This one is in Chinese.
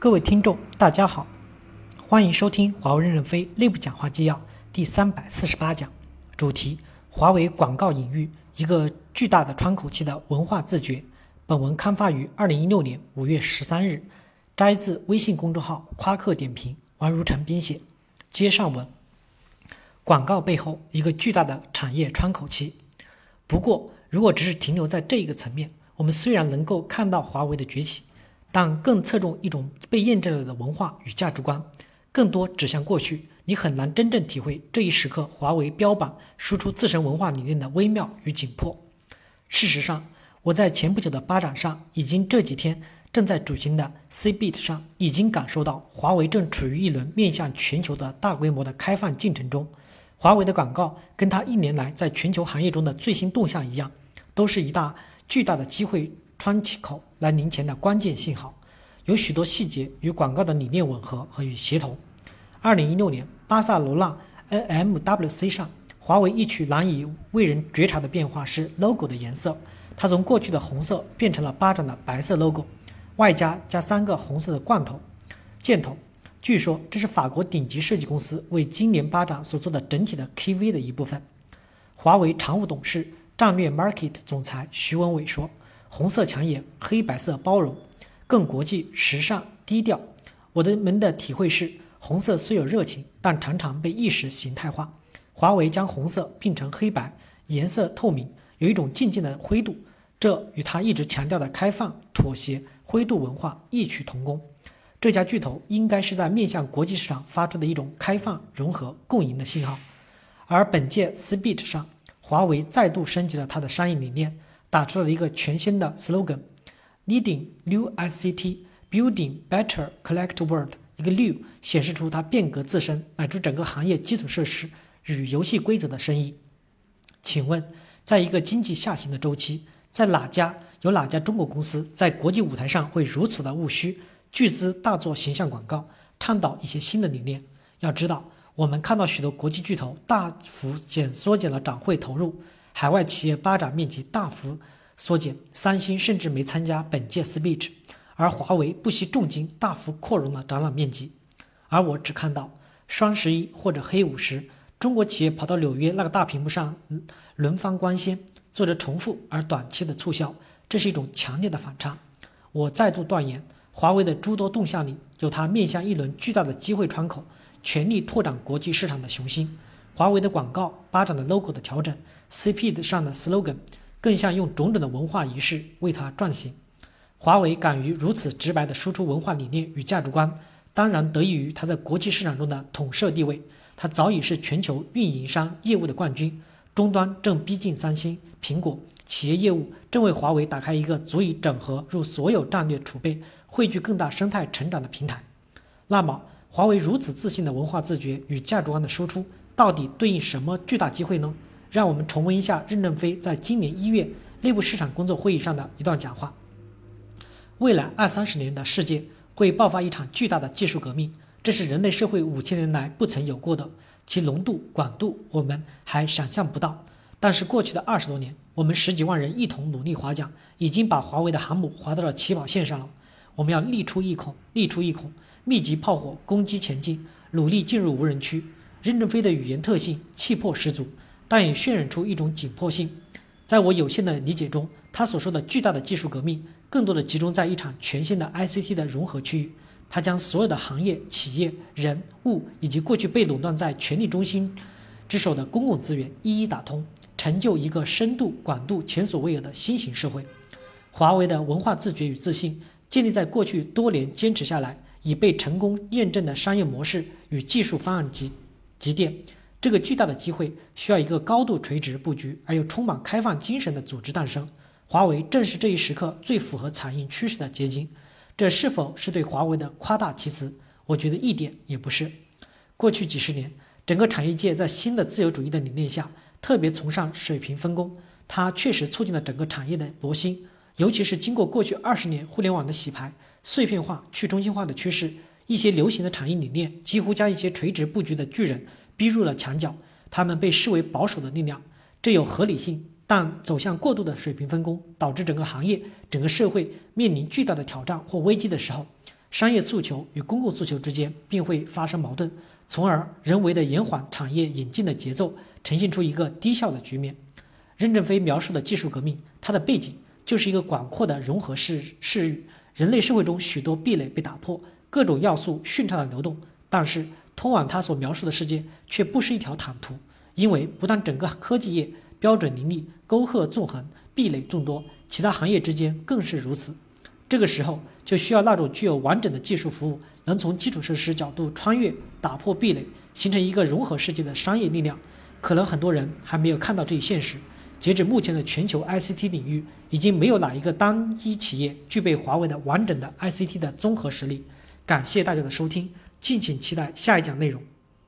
各位听众，大家好，欢迎收听华为任正非内部讲话纪要第三百四十八讲，主题：华为广告领域一个巨大的窗口期的文化自觉。本文刊发于二零一六年五月十三日，摘自微信公众号夸克点评，王如成编写。接上文，广告背后一个巨大的产业窗口期。不过，如果只是停留在这一个层面，我们虽然能够看到华为的崛起。但更侧重一种被验证了的文化与价值观，更多指向过去，你很难真正体会这一时刻华为标榜输出自身文化理念的微妙与紧迫。事实上，我在前不久的巴展上，已经这几天正在主行的 CBIT 上，已经感受到华为正处于一轮面向全球的大规模的开放进程中。华为的广告跟它一年来在全球行业中的最新动向一样，都是一大巨大的机会。窗口来临前的关键信号，有许多细节与广告的理念吻合和与协同。二零一六年巴塞罗那 NMWC 上，华为一曲难以为人觉察的变化是 logo 的颜色，它从过去的红色变成了巴掌的白色 logo，外加加三个红色的罐头箭头。据说这是法国顶级设计公司为今年巴掌所做的整体的 KV 的一部分。华为常务董事、战略 Market 总裁徐文伟说。红色抢眼，黑白色包容，更国际、时尚、低调。我的们的体会是，红色虽有热情，但常常被意识形态化。华为将红色变成黑白，颜色透明，有一种静静的灰度，这与他一直强调的开放、妥协、灰度文化异曲同工。这家巨头应该是在面向国际市场发出的一种开放、融合、共赢的信号。而本届 CBIT 上，华为再度升级了它的商业理念。打出了一个全新的 slogan，Leading New ICT, Building Better Collect World。一个 New 显示出它变革自身乃至整个行业基础设施与游戏规则的深意。请问，在一个经济下行的周期，在哪家有哪家中国公司在国际舞台上会如此的务虚，巨资大做形象广告，倡导一些新的理念？要知道，我们看到许多国际巨头大幅减缩减了展会投入。海外企业巴展面积大幅缩减，三星甚至没参加本届 Speech，而华为不惜重金大幅扩容了展览面积。而我只看到双十一或者黑五时，中国企业跑到纽约那个大屏幕上轮番光鲜，做着重复而短期的促销，这是一种强烈的反差。我再度断言，华为的诸多动向里有它面向一轮巨大的机会窗口，全力拓展国际市场的雄心。华为的广告、巴掌的 logo 的调整。CP 上的 slogan 更像用种种的文化仪式为它转型。华为敢于如此直白地输出文化理念与价值观，当然得益于它在国际市场中的统摄地位。它早已是全球运营商业务的冠军，终端正逼近三星、苹果，企业业务正为华为打开一个足以整合入所有战略储备、汇聚更大生态成长的平台。那么，华为如此自信的文化自觉与价值观的输出，到底对应什么巨大机会呢？让我们重温一下任正非在今年一月内部市场工作会议上的一段讲话：未来二三十年的世界会爆发一场巨大的技术革命，这是人类社会五千年来不曾有过的，其浓度、广度我们还想象不到。但是过去的二十多年，我们十几万人一同努力划桨，已经把华为的航母划到了起跑线上了。我们要力出一孔，力出一孔，密集炮火攻击前进，努力进入无人区。任正非的语言特性气魄十足。但也渲染出一种紧迫性。在我有限的理解中，他所说的巨大的技术革命，更多的集中在一场全新的 ICT 的融合区域。他将所有的行业、企业、人物以及过去被垄断在权力中心之手的公共资源一一打通，成就一个深度、广度前所未有的新型社会。华为的文化自觉与自信，建立在过去多年坚持下来已被成功验证的商业模式与技术方案及积淀。这个巨大的机会需要一个高度垂直布局而又充满开放精神的组织诞生。华为正是这一时刻最符合产业趋势的结晶。这是否是对华为的夸大其词？我觉得一点也不是。过去几十年，整个产业界在新的自由主义的理念下，特别崇尚水平分工，它确实促进了整个产业的革新。尤其是经过过去二十年互联网的洗牌、碎片化、去中心化的趋势，一些流行的产业理念几乎将一些垂直布局的巨人。逼入了墙角，他们被视为保守的力量，这有合理性。但走向过度的水平分工，导致整个行业、整个社会面临巨大的挑战或危机的时候，商业诉求与公共诉求之间便会发生矛盾，从而人为的延缓产业引进的节奏，呈现出一个低效的局面。任正非描述的技术革命，它的背景就是一个广阔的融合式势域，人类社会中许多壁垒被打破，各种要素顺畅的流动。但是，通往他所描述的世界却不是一条坦途，因为不但整个科技业标准林立、沟壑纵横、壁垒众多，其他行业之间更是如此。这个时候，就需要那种具有完整的技术服务，能从基础设施角度穿越、打破壁垒，形成一个融合世界的商业力量。可能很多人还没有看到这一现实。截止目前的全球 ICT 领域，已经没有哪一个单一企业具备华为的完整的 ICT 的综合实力。感谢大家的收听，敬请期待下一讲内容。